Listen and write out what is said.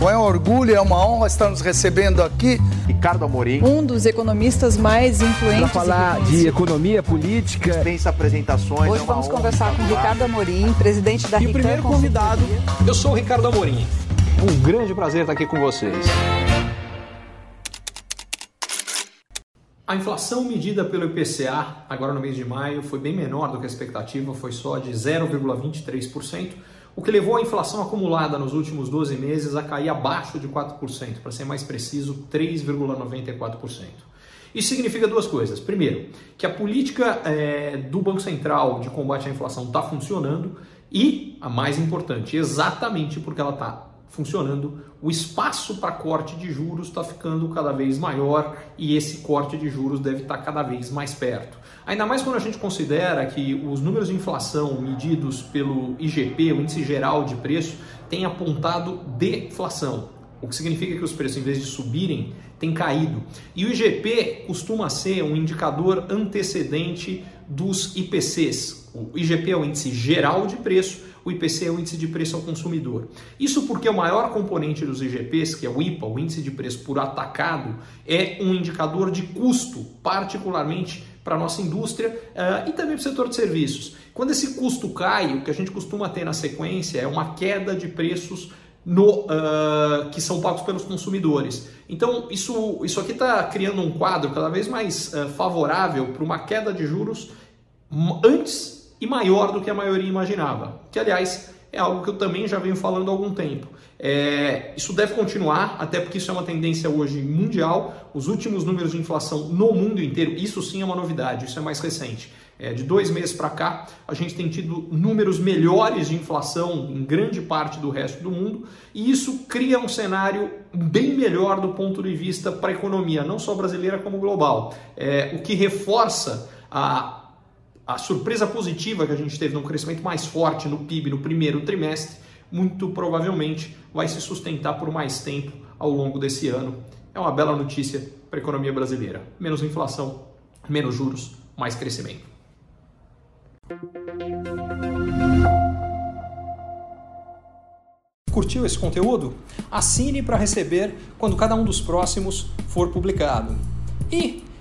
Bom, é um orgulho, é uma honra estar nos recebendo aqui. Ricardo Amorim. Um dos economistas mais influentes. Para falar de economia política. Dispensa apresentações. Hoje é vamos conversar com Ricardo Amorim, presidente da E o primeiro convidado, eu sou o Ricardo Amorim. Um grande prazer estar aqui com vocês. A inflação medida pelo IPCA, agora no mês de maio, foi bem menor do que a expectativa, foi só de 0,23%, o que levou a inflação acumulada nos últimos 12 meses a cair abaixo de 4%, para ser mais preciso, 3,94%. Isso significa duas coisas. Primeiro, que a política é, do Banco Central de combate à inflação está funcionando e, a mais importante, exatamente porque ela está funcionando, o espaço para corte de juros está ficando cada vez maior e esse corte de juros deve estar tá cada vez mais perto. Ainda mais quando a gente considera que os números de inflação medidos pelo IGP, o Índice Geral de Preço, têm apontado deflação, o que significa que os preços, em vez de subirem, têm caído. E o IGP costuma ser um indicador antecedente dos IPCs. O IGP é o Índice Geral de Preço o IPC é o índice de preço ao consumidor. Isso porque o maior componente dos IGPs, que é o IPA, o índice de preço por atacado, é um indicador de custo, particularmente para a nossa indústria uh, e também para o setor de serviços. Quando esse custo cai, o que a gente costuma ter na sequência é uma queda de preços no, uh, que são pagos pelos consumidores. Então, isso, isso aqui está criando um quadro cada vez mais uh, favorável para uma queda de juros antes e maior do que a maioria imaginava. Que, aliás, é algo que eu também já venho falando há algum tempo. É, isso deve continuar, até porque isso é uma tendência hoje mundial. Os últimos números de inflação no mundo inteiro, isso sim é uma novidade, isso é mais recente. É, de dois meses para cá, a gente tem tido números melhores de inflação em grande parte do resto do mundo, e isso cria um cenário bem melhor do ponto de vista para a economia, não só brasileira como global. É, o que reforça a a surpresa positiva que a gente teve num crescimento mais forte no PIB no primeiro trimestre, muito provavelmente vai se sustentar por mais tempo ao longo desse ano. É uma bela notícia para a economia brasileira. Menos inflação, menos juros, mais crescimento. Curtiu esse conteúdo? Assine para receber quando cada um dos próximos for publicado. E